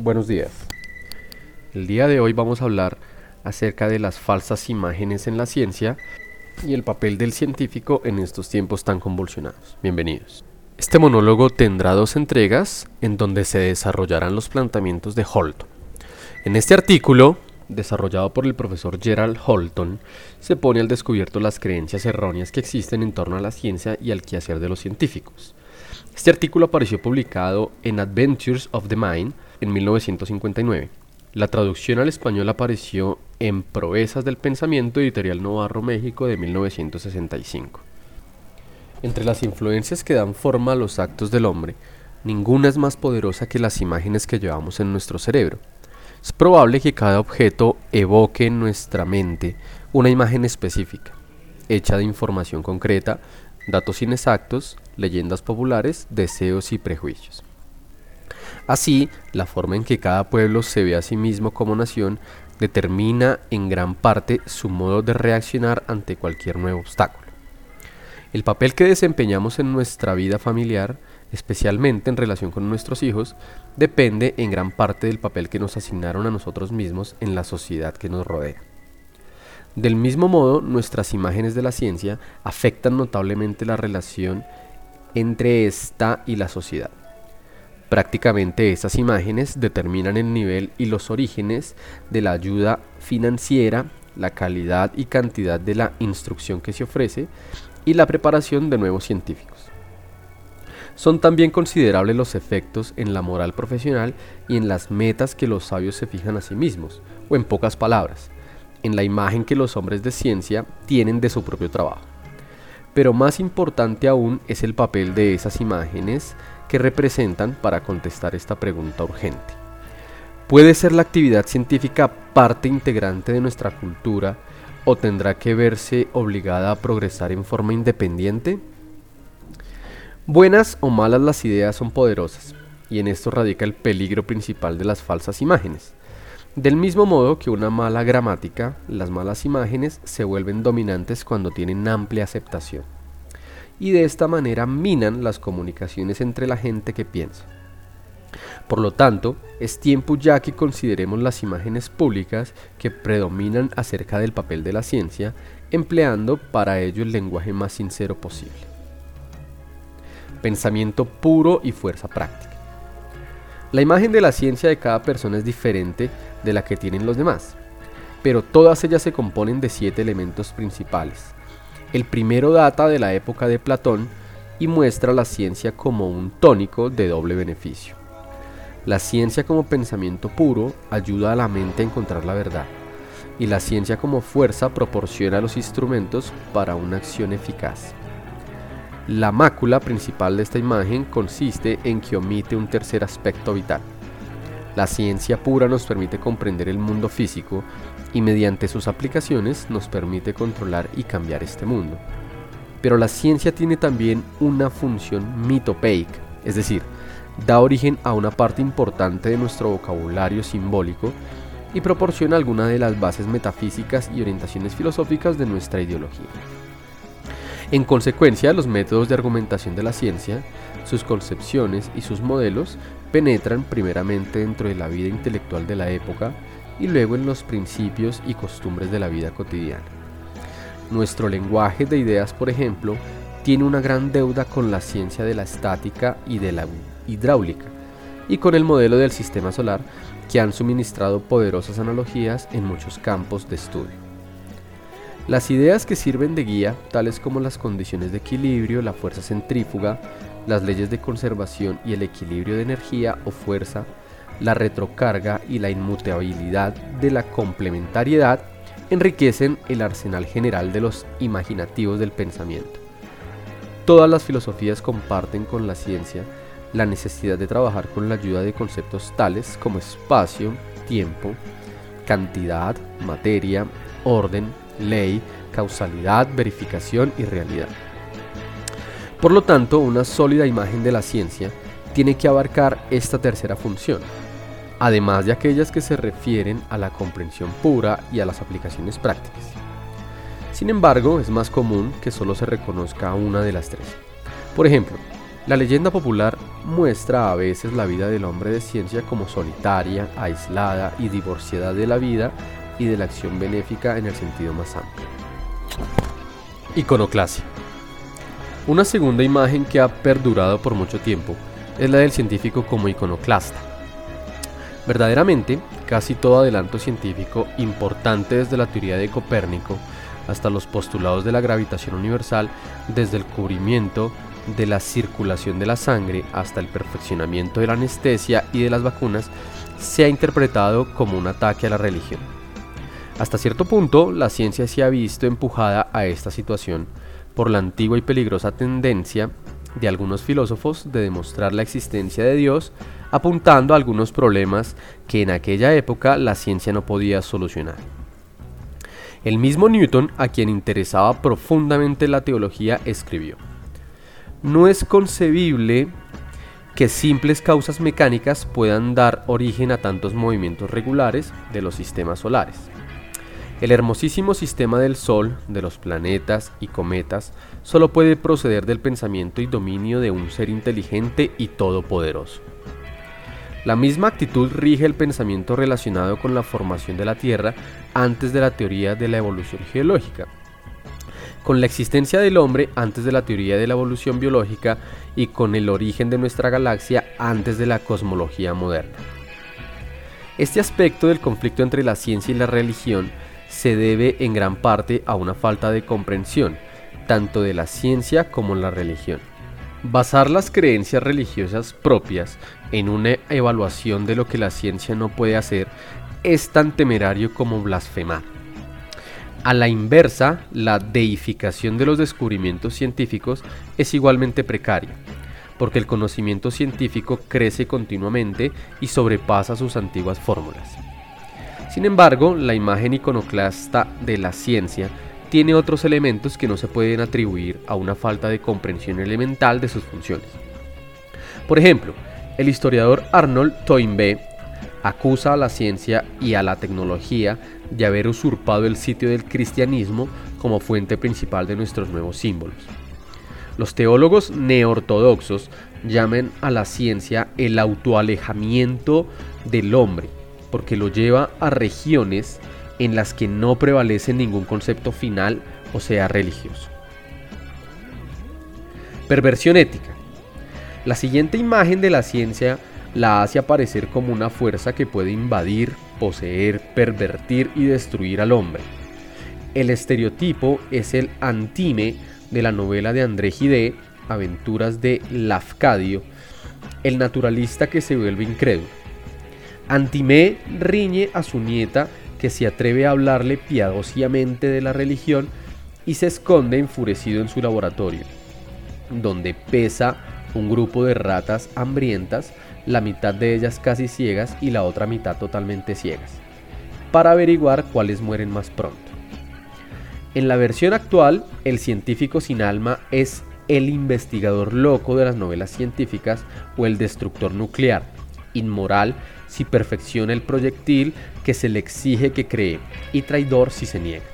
Buenos días. El día de hoy vamos a hablar acerca de las falsas imágenes en la ciencia y el papel del científico en estos tiempos tan convulsionados. Bienvenidos. Este monólogo tendrá dos entregas en donde se desarrollarán los planteamientos de Holton. En este artículo, desarrollado por el profesor Gerald Holton, se pone al descubierto las creencias erróneas que existen en torno a la ciencia y al quehacer de los científicos. Este artículo apareció publicado en Adventures of the Mind en 1959. La traducción al español apareció en Proezas del Pensamiento Editorial Novarro México de 1965. Entre las influencias que dan forma a los actos del hombre, ninguna es más poderosa que las imágenes que llevamos en nuestro cerebro. Es probable que cada objeto evoque en nuestra mente una imagen específica, hecha de información concreta, datos inexactos, leyendas populares, deseos y prejuicios. Así, la forma en que cada pueblo se ve a sí mismo como nación determina en gran parte su modo de reaccionar ante cualquier nuevo obstáculo. El papel que desempeñamos en nuestra vida familiar, especialmente en relación con nuestros hijos, depende en gran parte del papel que nos asignaron a nosotros mismos en la sociedad que nos rodea. Del mismo modo, nuestras imágenes de la ciencia afectan notablemente la relación entre esta y la sociedad. Prácticamente estas imágenes determinan el nivel y los orígenes de la ayuda financiera, la calidad y cantidad de la instrucción que se ofrece y la preparación de nuevos científicos. Son también considerables los efectos en la moral profesional y en las metas que los sabios se fijan a sí mismos, o en pocas palabras, en la imagen que los hombres de ciencia tienen de su propio trabajo. Pero más importante aún es el papel de esas imágenes que representan para contestar esta pregunta urgente. ¿Puede ser la actividad científica parte integrante de nuestra cultura o tendrá que verse obligada a progresar en forma independiente? Buenas o malas las ideas son poderosas, y en esto radica el peligro principal de las falsas imágenes. Del mismo modo que una mala gramática, las malas imágenes se vuelven dominantes cuando tienen amplia aceptación y de esta manera minan las comunicaciones entre la gente que piensa. Por lo tanto, es tiempo ya que consideremos las imágenes públicas que predominan acerca del papel de la ciencia, empleando para ello el lenguaje más sincero posible. Pensamiento puro y fuerza práctica. La imagen de la ciencia de cada persona es diferente de la que tienen los demás, pero todas ellas se componen de siete elementos principales, el primero data de la época de Platón y muestra la ciencia como un tónico de doble beneficio. La ciencia como pensamiento puro ayuda a la mente a encontrar la verdad y la ciencia como fuerza proporciona los instrumentos para una acción eficaz. La mácula principal de esta imagen consiste en que omite un tercer aspecto vital. La ciencia pura nos permite comprender el mundo físico y mediante sus aplicaciones nos permite controlar y cambiar este mundo. Pero la ciencia tiene también una función mitopeica, es decir, da origen a una parte importante de nuestro vocabulario simbólico y proporciona alguna de las bases metafísicas y orientaciones filosóficas de nuestra ideología. En consecuencia, los métodos de argumentación de la ciencia, sus concepciones y sus modelos penetran primeramente dentro de la vida intelectual de la época y luego en los principios y costumbres de la vida cotidiana. Nuestro lenguaje de ideas, por ejemplo, tiene una gran deuda con la ciencia de la estática y de la hidráulica, y con el modelo del sistema solar, que han suministrado poderosas analogías en muchos campos de estudio. Las ideas que sirven de guía, tales como las condiciones de equilibrio, la fuerza centrífuga, las leyes de conservación y el equilibrio de energía o fuerza, la retrocarga y la inmutabilidad de la complementariedad enriquecen el arsenal general de los imaginativos del pensamiento. Todas las filosofías comparten con la ciencia la necesidad de trabajar con la ayuda de conceptos tales como espacio, tiempo, cantidad, materia, orden, ley, causalidad, verificación y realidad. Por lo tanto, una sólida imagen de la ciencia tiene que abarcar esta tercera función, además de aquellas que se refieren a la comprensión pura y a las aplicaciones prácticas. Sin embargo, es más común que solo se reconozca una de las tres. Por ejemplo, La leyenda popular muestra a veces la vida del hombre de ciencia como solitaria, aislada y divorciada de la vida y de la acción benéfica en el sentido más amplio. Iconoclasia. Una segunda imagen que ha perdurado por mucho tiempo es la del científico como iconoclasta. Verdaderamente, casi todo adelanto científico importante desde la teoría de Copérnico hasta los postulados de la gravitación universal, desde el cubrimiento de la circulación de la sangre hasta el perfeccionamiento de la anestesia y de las vacunas, se ha interpretado como un ataque a la religión. Hasta cierto punto, la ciencia se ha visto empujada a esta situación por la antigua y peligrosa tendencia de algunos filósofos de demostrar la existencia de Dios, apuntando a algunos problemas que en aquella época la ciencia no podía solucionar. El mismo Newton, a quien interesaba profundamente la teología, escribió, No es concebible que simples causas mecánicas puedan dar origen a tantos movimientos regulares de los sistemas solares. El hermosísimo sistema del Sol, de los planetas y cometas, solo puede proceder del pensamiento y dominio de un ser inteligente y todopoderoso. La misma actitud rige el pensamiento relacionado con la formación de la Tierra antes de la teoría de la evolución geológica, con la existencia del hombre antes de la teoría de la evolución biológica y con el origen de nuestra galaxia antes de la cosmología moderna. Este aspecto del conflicto entre la ciencia y la religión se debe en gran parte a una falta de comprensión, tanto de la ciencia como la religión. Basar las creencias religiosas propias en una evaluación de lo que la ciencia no puede hacer es tan temerario como blasfemar. A la inversa, la deificación de los descubrimientos científicos es igualmente precaria, porque el conocimiento científico crece continuamente y sobrepasa sus antiguas fórmulas. Sin embargo, la imagen iconoclasta de la ciencia tiene otros elementos que no se pueden atribuir a una falta de comprensión elemental de sus funciones. Por ejemplo, el historiador Arnold Toynbee acusa a la ciencia y a la tecnología de haber usurpado el sitio del cristianismo como fuente principal de nuestros nuevos símbolos. Los teólogos neortodoxos llaman a la ciencia el autoalejamiento del hombre porque lo lleva a regiones en las que no prevalece ningún concepto final o sea religioso. Perversión ética. La siguiente imagen de la ciencia la hace aparecer como una fuerza que puede invadir, poseer, pervertir y destruir al hombre. El estereotipo es el antime de la novela de André Gide, Aventuras de Lafcadio, el naturalista que se vuelve incrédulo. Antimé riñe a su nieta que se atreve a hablarle piadosamente de la religión y se esconde enfurecido en su laboratorio, donde pesa un grupo de ratas hambrientas, la mitad de ellas casi ciegas y la otra mitad totalmente ciegas, para averiguar cuáles mueren más pronto. En la versión actual, el científico sin alma es el investigador loco de las novelas científicas o el destructor nuclear, inmoral si perfecciona el proyectil que se le exige que cree y traidor si se niega.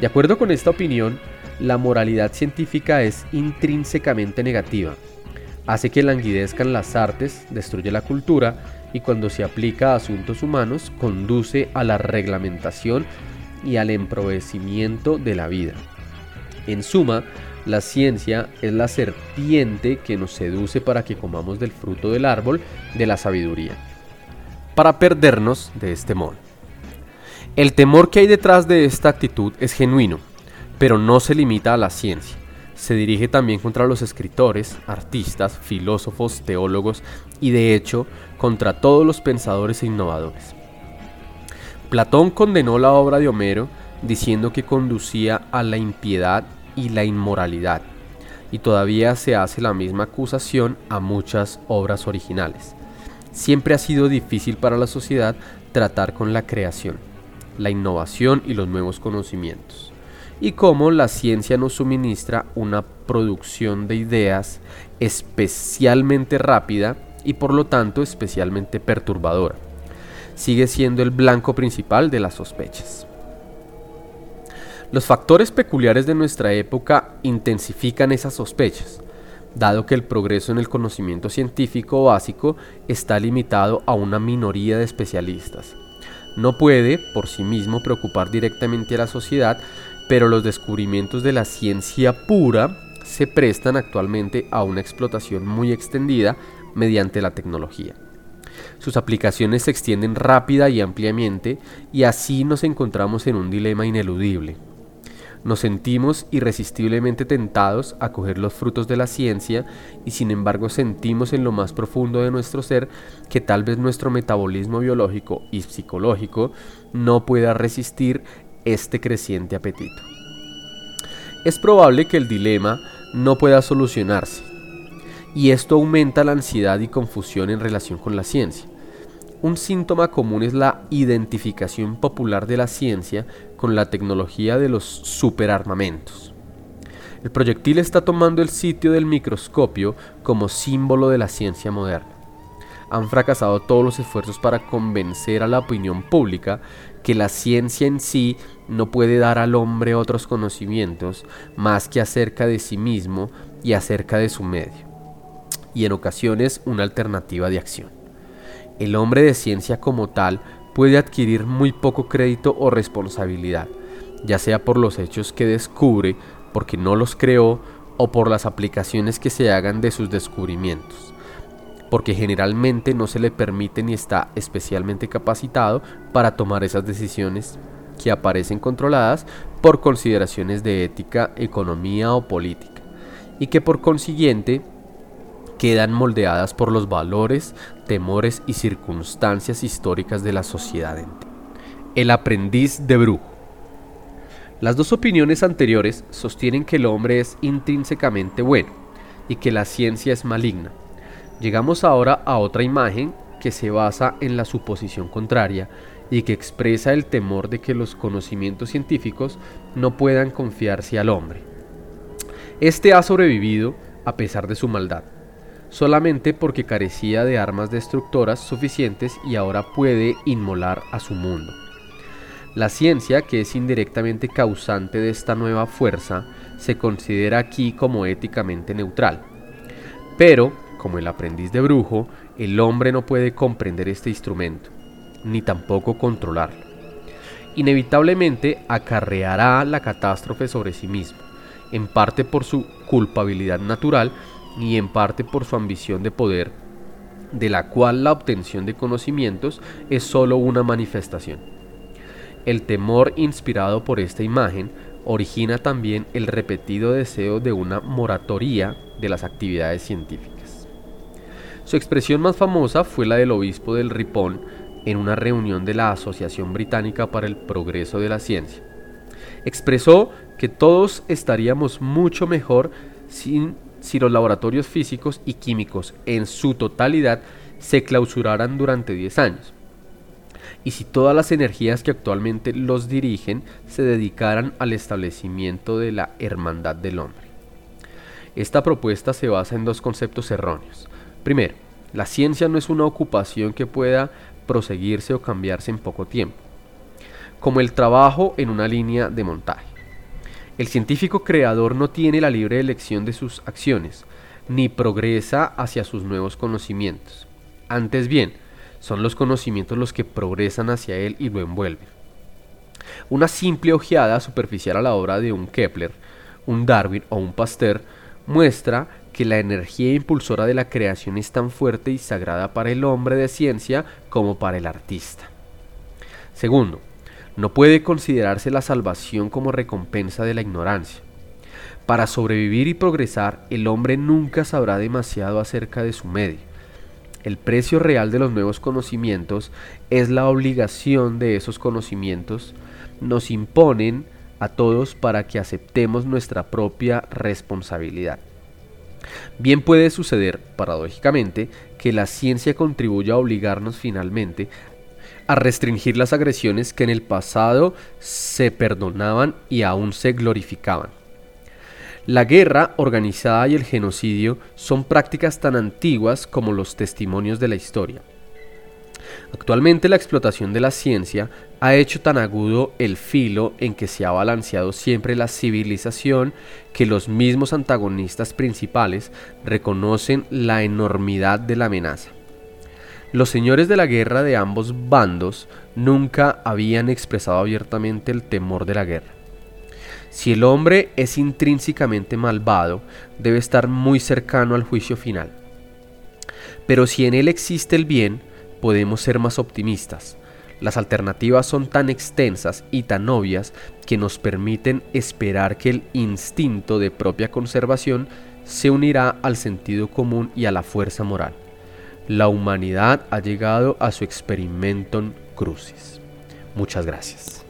De acuerdo con esta opinión, la moralidad científica es intrínsecamente negativa. Hace que languidezcan las artes, destruye la cultura y cuando se aplica a asuntos humanos conduce a la reglamentación y al emprovecimiento de la vida. En suma, la ciencia es la serpiente que nos seduce para que comamos del fruto del árbol de la sabiduría, para perdernos de este modo. El temor que hay detrás de esta actitud es genuino, pero no se limita a la ciencia. Se dirige también contra los escritores, artistas, filósofos, teólogos y de hecho contra todos los pensadores e innovadores. Platón condenó la obra de Homero diciendo que conducía a la impiedad y la inmoralidad, y todavía se hace la misma acusación a muchas obras originales. Siempre ha sido difícil para la sociedad tratar con la creación, la innovación y los nuevos conocimientos, y cómo la ciencia nos suministra una producción de ideas especialmente rápida y por lo tanto especialmente perturbadora. Sigue siendo el blanco principal de las sospechas. Los factores peculiares de nuestra época intensifican esas sospechas. dado que el progreso en el conocimiento científico básico está limitado a una minoría de especialistas. No puede, por sí mismo, preocupar directamente a la sociedad, pero los descubrimientos de la ciencia pura se prestan actualmente a una explotación muy extendida mediante la tecnología. Sus aplicaciones se extienden rápida y ampliamente y así nos encontramos en un dilema ineludible. Nos sentimos irresistiblemente tentados a coger los frutos de la ciencia y sin embargo sentimos en lo más profundo de nuestro ser que tal vez nuestro metabolismo biológico y psicológico no pueda resistir este creciente apetito. Es probable que el dilema no pueda solucionarse y esto aumenta la ansiedad y confusión en relación con la ciencia. Un síntoma común es la identificación popular de la ciencia con la tecnología de los superarmamentos. El proyectil está tomando el sitio del microscopio como símbolo de la ciencia moderna. Han fracasado todos los esfuerzos para convencer a la opinión pública que la ciencia en sí no puede dar al hombre otros conocimientos más que acerca de sí mismo y acerca de su medio, y en ocasiones una alternativa de acción el hombre de ciencia como tal puede adquirir muy poco crédito o responsabilidad, ya sea por los hechos que descubre, porque no los creó, o por las aplicaciones que se hagan de sus descubrimientos, porque generalmente no se le permite ni está especialmente capacitado para tomar esas decisiones que aparecen controladas por consideraciones de ética, economía o política, y que por consiguiente quedan moldeadas por los valores, temores y circunstancias históricas de la sociedad. El aprendiz de brujo. Las dos opiniones anteriores sostienen que el hombre es intrínsecamente bueno y que la ciencia es maligna. Llegamos ahora a otra imagen que se basa en la suposición contraria y que expresa el temor de que los conocimientos científicos no puedan confiarse al hombre. Este ha sobrevivido a pesar de su maldad solamente porque carecía de armas destructoras suficientes y ahora puede inmolar a su mundo. La ciencia, que es indirectamente causante de esta nueva fuerza, se considera aquí como éticamente neutral. Pero, como el aprendiz de brujo, el hombre no puede comprender este instrumento, ni tampoco controlarlo. Inevitablemente acarreará la catástrofe sobre sí mismo, en parte por su culpabilidad natural y en parte por su ambición de poder, de la cual la obtención de conocimientos es sólo una manifestación. El temor inspirado por esta imagen origina también el repetido deseo de una moratoria de las actividades científicas. Su expresión más famosa fue la del obispo del Ripon en una reunión de la Asociación Británica para el Progreso de la Ciencia. Expresó que todos estaríamos mucho mejor sin si los laboratorios físicos y químicos en su totalidad se clausuraran durante 10 años. Y si todas las energías que actualmente los dirigen se dedicaran al establecimiento de la hermandad del hombre. Esta propuesta se basa en dos conceptos erróneos. Primero, la ciencia no es una ocupación que pueda proseguirse o cambiarse en poco tiempo, como el trabajo en una línea de montaje. El científico creador no tiene la libre elección de sus acciones, ni progresa hacia sus nuevos conocimientos. Antes bien, son los conocimientos los que progresan hacia él y lo envuelven. Una simple ojeada superficial a la obra de un Kepler, un Darwin o un Pasteur muestra que la energía impulsora de la creación es tan fuerte y sagrada para el hombre de ciencia como para el artista. Segundo, no puede considerarse la salvación como recompensa de la ignorancia. Para sobrevivir y progresar, el hombre nunca sabrá demasiado acerca de su medio. El precio real de los nuevos conocimientos es la obligación de esos conocimientos. Nos imponen a todos para que aceptemos nuestra propia responsabilidad. Bien puede suceder, paradójicamente, que la ciencia contribuya a obligarnos finalmente a restringir las agresiones que en el pasado se perdonaban y aún se glorificaban. La guerra organizada y el genocidio son prácticas tan antiguas como los testimonios de la historia. Actualmente la explotación de la ciencia ha hecho tan agudo el filo en que se ha balanceado siempre la civilización que los mismos antagonistas principales reconocen la enormidad de la amenaza. Los señores de la guerra de ambos bandos nunca habían expresado abiertamente el temor de la guerra. Si el hombre es intrínsecamente malvado, debe estar muy cercano al juicio final. Pero si en él existe el bien, podemos ser más optimistas. Las alternativas son tan extensas y tan obvias que nos permiten esperar que el instinto de propia conservación se unirá al sentido común y a la fuerza moral. La humanidad ha llegado a su experimentum crucis. Muchas gracias.